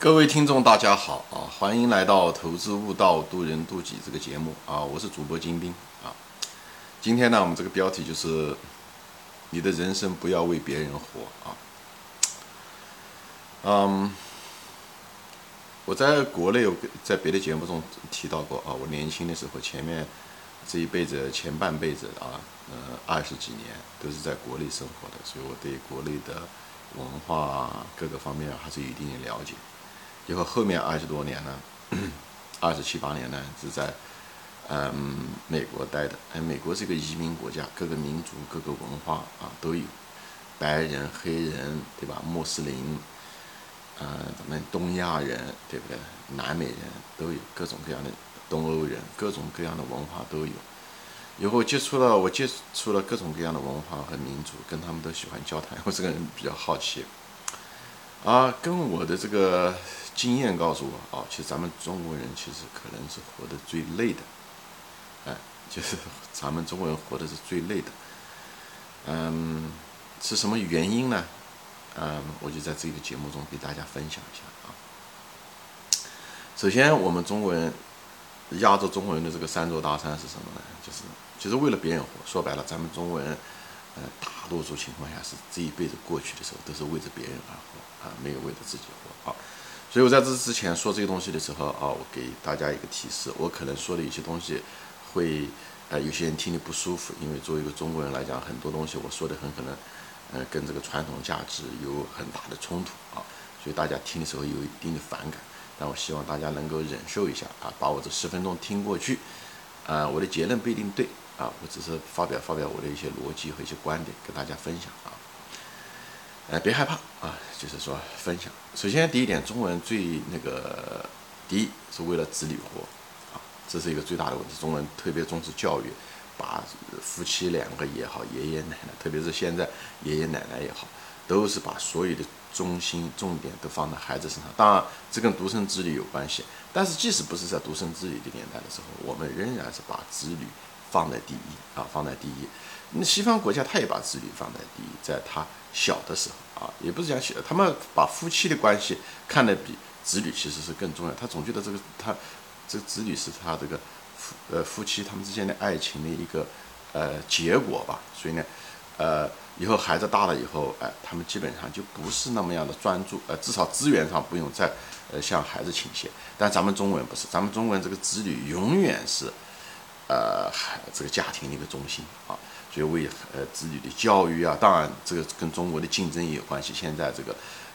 各位听众，大家好啊！欢迎来到《投资悟道，渡人渡己》这个节目啊！我是主播金兵啊。今天呢，我们这个标题就是“你的人生不要为别人活”啊。嗯，我在国内有在别的节目中提到过啊，我年轻的时候，前面这一辈子前半辈子啊，呃，二十几年都是在国内生活的，所以我对国内的文化各个方面还是有一定的了解。以后后面二十多年呢，二十七八年呢是在嗯美国待的。哎，美国是一个移民国家，各个民族、各个文化啊都有，白人、黑人，对吧？穆斯林，呃，咱们东亚人，对不对？南美人都有各种各样的东欧人，各种各样的文化都有。以后接触了，我接触了各种各样的文化和民族，跟他们都喜欢交谈。我这个人比较好奇，啊，跟我的这个。经验告诉我，啊，其实咱们中国人其实可能是活得最累的，哎，就是咱们中国人活的是最累的，嗯，是什么原因呢？嗯，我就在这个节目中给大家分享一下啊。首先，我们中国人，亚洲中国人的这个三座大山是什么呢？就是，其实为了别人活。说白了，咱们中国人，呃，大多数情况下是这一辈子过去的时候，都是为着别人而活啊，没有为着自己活啊。所以我在这之前说这个东西的时候啊，我给大家一个提示，我可能说的一些东西会，呃，有些人听得不舒服，因为作为一个中国人来讲，很多东西我说的很可能，呃，跟这个传统价值有很大的冲突啊，所以大家听的时候有一定的反感。但我希望大家能够忍受一下啊，把我这十分钟听过去，啊，我的结论不一定对啊，我只是发表发表我的一些逻辑和一些观点跟大家分享啊。呃，别害怕啊！就是说分享。首先，第一点，中文最那个，第一是为了子女活，啊，这是一个最大的问题。中文特别重视教育，把夫妻两个也好，爷爷奶奶，特别是现在爷爷奶奶也好，都是把所有的中心重点都放在孩子身上。当然，这跟独生子女有关系。但是，即使不是在独生子女的年代的时候，我们仍然是把子女放在第一啊，放在第一。那西方国家他也把子女放在第一，在他。小的时候啊，也不是讲小，他们把夫妻的关系看得比子女其实是更重要。他总觉得这个他这个子女是他这个夫呃夫妻他们之间的爱情的一个呃结果吧。所以呢，呃，以后孩子大了以后，哎，他们基本上就不是那么样的专注，呃，至少资源上不用再呃向孩子倾斜。但咱们中国人不是，咱们中国人这个子女永远是呃孩这个家庭的一个中心啊。所以为呃子女的教育啊，当然这个跟中国的竞争也有关系。现在这个，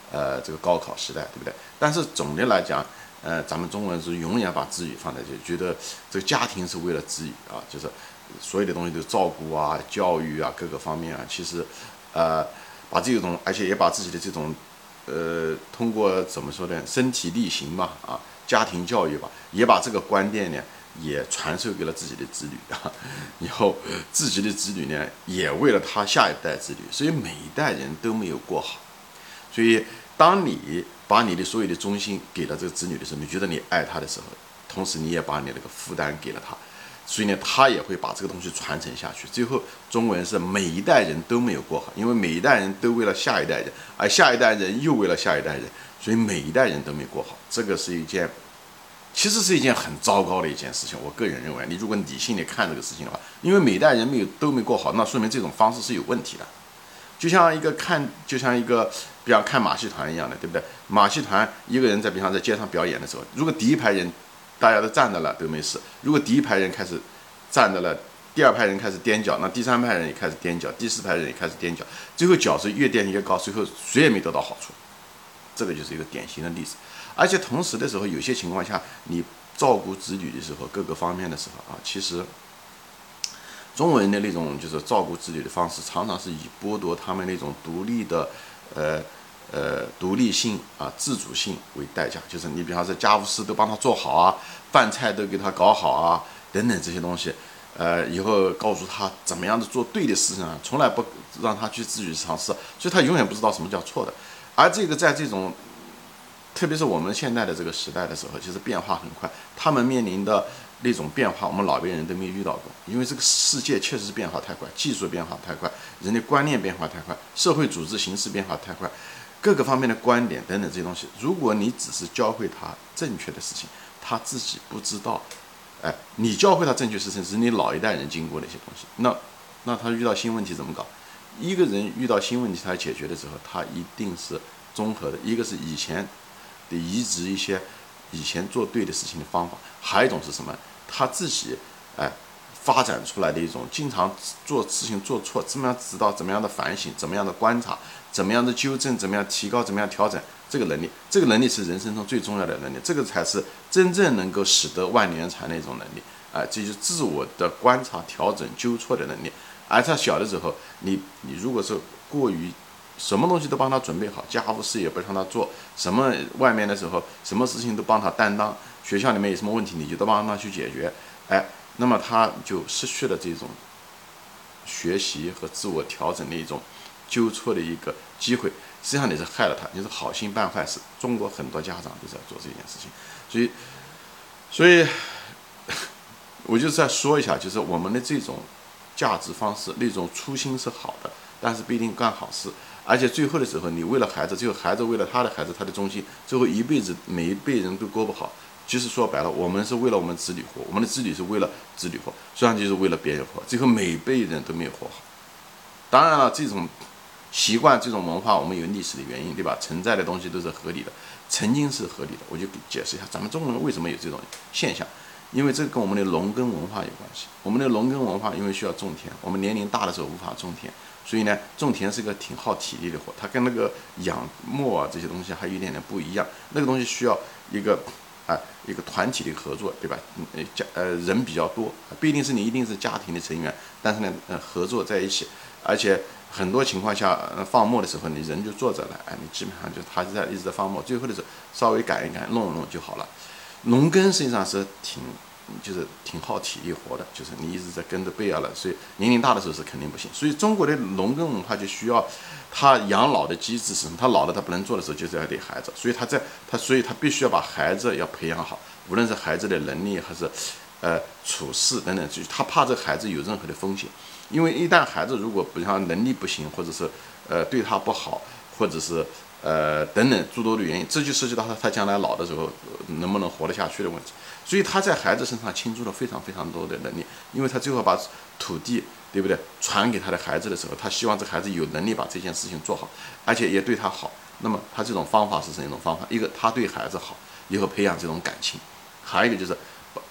呃，这个高考时代，对不对？但是总的来讲，呃，咱们中国人是永远把子女放在就觉得这个家庭是为了子女啊，就是所有的东西都照顾啊、教育啊各个方面啊，其实，呃，把这种而且也把自己的这种，呃，通过怎么说呢，身体力行嘛啊，家庭教育吧，也把这个观念呢。也传授给了自己的子女啊，以后自己的子女呢，也为了他下一代子女，所以每一代人都没有过好。所以，当你把你的所有的忠心给了这个子女的时候，你觉得你爱他的时候，同时你也把你那个负担给了他，所以呢，他也会把这个东西传承下去。最后，中国人是每一代人都没有过好，因为每一代人都为了下一代人，而下一代人又为了下一代人，所以每一代人都没过好。这个是一件。其实是一件很糟糕的一件事情。我个人认为，你如果理性的看这个事情的话，因为每代人没有都没过好，那说明这种方式是有问题的。就像一个看，就像一个，比方看马戏团一样的，对不对？马戏团一个人在比方在街上表演的时候，如果第一排人大家都站着了都没事，如果第一排人开始站着了，第二排人开始踮脚，那第三排人也开始踮脚，第四排人也开始踮脚，最后脚是越踮越高，最后谁也没得到好处。这个就是一个典型的例子。而且同时的时候，有些情况下，你照顾子女的时候，各个方面的时候啊，其实中国人的那种就是照顾子女的方式，常常是以剥夺他们那种独立的，呃呃独立性啊、自主性为代价。就是你比方说家务事都帮他做好啊，饭菜都给他搞好啊，等等这些东西，呃，以后告诉他怎么样的做对的事情啊，从来不让他去自己尝试，所以他永远不知道什么叫错的。而这个在这种特别是我们现在的这个时代的时候，其实变化很快。他们面临的那种变化，我们老辈人都没遇到过。因为这个世界确实是变化太快，技术变化太快，人的观念变化太快，社会组织形式变化太快，各个方面的观点等等这些东西，如果你只是教会他正确的事情，他自己不知道，哎，你教会他正确事情是你老一代人经过的一些东西，那那他遇到新问题怎么搞？一个人遇到新问题他解决的时候，他一定是综合的，一个是以前的移植一些以前做对的事情的方法，还有一种是什么？他自己哎。发展出来的一种经常做事情做错，怎么样知道怎么样的反省，怎么样的观察，怎么样的纠正，怎么样提高，怎么样调整这个能力，这个能力是人生中最重要的能力，这个才是真正能够使得万年船的一种能力啊！这就是自我的观察、调整、纠错的能力。而他小的时候，你你如果是过于什么东西都帮他准备好，家务事也不让他做，什么外面的时候，什么事情都帮他担当，学校里面有什么问题，你就都帮他去解决，哎。那么他就失去了这种学习和自我调整的一种纠错的一个机会，实际上你是害了他，你是好心办坏事。中国很多家长都在做这件事情，所以，所以，我就再说一下，就是我们的这种价值方式，那种初心是好的，但是不一定干好事，而且最后的时候，你为了孩子，最后孩子为了他的孩子，他的中心，最后一辈子每一辈人都过不好。其实说白了，我们是为了我们子女活，我们的子女是为了子女活，实际上就是为了别人活，最后每辈人都没有活好。当然了，这种习惯、这种文化，我们有历史的原因，对吧？存在的东西都是合理的，曾经是合理的。我就解释一下，咱们中国人为什么有这种现象，因为这跟我们的农耕文化有关系。我们的农耕文化因为需要种田，我们年龄大的时候无法种田，所以呢，种田是个挺耗体力的活，它跟那个养牧啊这些东西还有一点点不一样。那个东西需要一个。啊，一个团体的合作，对吧？呃，家呃人比较多，不一定是你一定是家庭的成员，但是呢，呃，合作在一起，而且很多情况下，放牧的时候，你人就坐着了，哎，你基本上就他就在一直在放牧，最后的时候稍微赶一赶，弄一弄就好了。农耕实际上是挺。就是挺耗体力活的，就是你一直在跟着背啊了，所以年龄大的时候是肯定不行。所以中国的农耕文化就需要他养老的机制是什么？他老了他不能做的时候，就是要给孩子，所以他在他所以他必须要把孩子要培养好，无论是孩子的能力还是呃处事等等，就他怕这孩子有任何的风险，因为一旦孩子如果比方能力不行，或者是呃对他不好，或者是呃等等诸多的原因，这就涉及到他他将来老的时候能不能活得下去的问题。所以他在孩子身上倾注了非常非常多的能力，因为他最后把土地，对不对，传给他的孩子的时候，他希望这孩子有能力把这件事情做好，而且也对他好。那么他这种方法是什么一种方法？一个他对孩子好，以后培养这种感情；还有一个就是，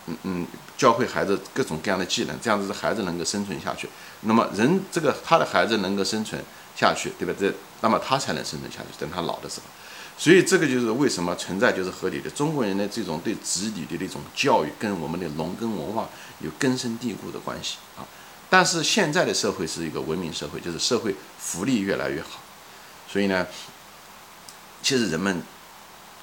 嗯嗯，教会孩子各种各样的技能，这样子孩子能够生存下去。那么人这个他的孩子能够生存下去，对吧？这那么他才能生存下去，等他老的时候。所以这个就是为什么存在就是合理的。中国人的这种对子女的那种教育，跟我们的农耕文化有根深蒂固的关系啊。但是现在的社会是一个文明社会，就是社会福利越来越好，所以呢，其实人们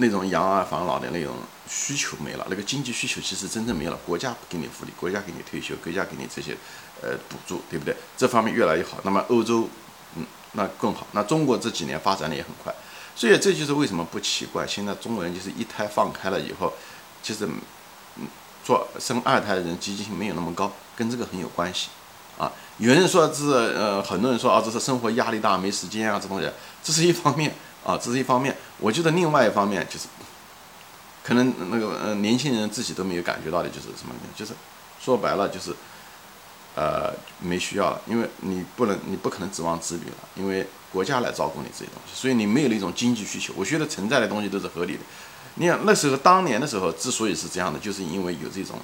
那种养儿防老的那种需求没了，那个经济需求其实真正没了。国家给你福利，国家给你退休，国家给你这些呃补助，对不对？这方面越来越好。那么欧洲，嗯，那更好。那中国这几年发展的也很快。所以这就是为什么不奇怪，现在中国人就是一胎放开了以后，其实，嗯，做生二胎的人积极性没有那么高，跟这个很有关系，啊，有人说是呃，很多人说啊，这是生活压力大没时间啊，这东西，这是一方面啊，这是一方面。我觉得另外一方面就是，可能那个呃年轻人自己都没有感觉到的，就是什么呢？就是说白了就是，呃，没需要了，因为你不能，你不可能指望子女了，因为。国家来照顾你这些东西，所以你没有那种经济需求。我觉得存在的东西都是合理的。你想那时候当年的时候，之所以是这样的，就是因为有这种，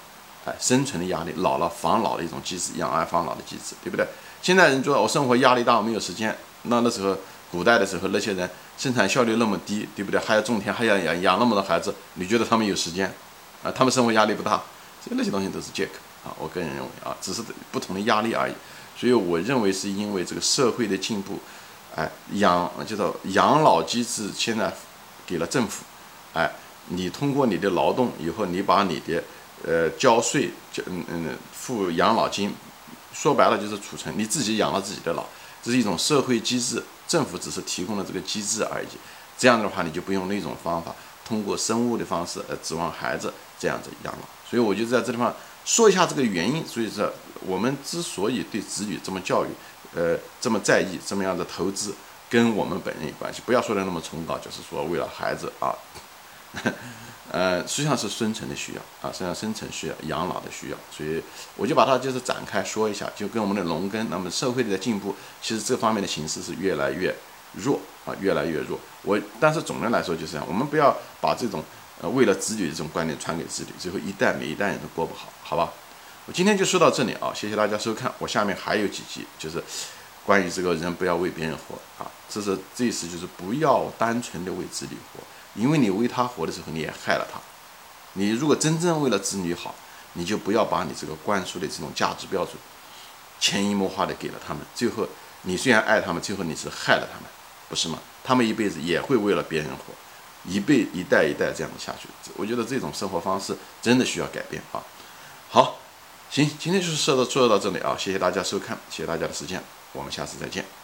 哎，生存的压力，老了防老的一种机制，养儿防老的机制，对不对？现在人说我生活压力大，我没有时间。那那时候古代的时候，那些人生产效率那么低，对不对？还要种田，还要养养那么多孩子，你觉得他们有时间？啊，他们生活压力不大，所以那些东西都是借口啊。我个人认为啊，只是不同的压力而已。所以我认为是因为这个社会的进步。哎，养叫做养老机制，现在给了政府。哎，你通过你的劳动以后，你把你的呃交税，交嗯嗯付养老金，说白了就是储存，你自己养了自己的老，这是一种社会机制，政府只是提供了这个机制而已。这样的话，你就不用那种方法，通过生物的方式呃指望孩子这样子养老。所以我就在这地方说一下这个原因。所以说，我们之所以对子女这么教育。呃，这么在意这么样的投资，跟我们本人有关系。不要说的那么崇高，就是说为了孩子啊，呃，实际上是生存的需要啊，实际上生存需要、养老的需要。所以我就把它就是展开说一下，就跟我们的农耕，那么社会的进步，其实这方面的形式是越来越弱啊，越来越弱。我但是总的来说就是这样，我们不要把这种呃为了子女这种观念传给子女，最后一代每一代人都过不好，好吧？我今天就说到这里啊，谢谢大家收看。我下面还有几集，就是关于这个人不要为别人活啊，这是这意思就是不要单纯的为子女活，因为你为他活的时候，你也害了他。你如果真正为了子女好，你就不要把你这个灌输的这种价值标准潜移默化的给了他们，最后你虽然爱他们，最后你是害了他们，不是吗？他们一辈子也会为了别人活，一辈一代一代这样子下去。我觉得这种生活方式真的需要改变啊。好。行，今天就是说到说到这里啊，谢谢大家收看，谢谢大家的时间，我们下次再见。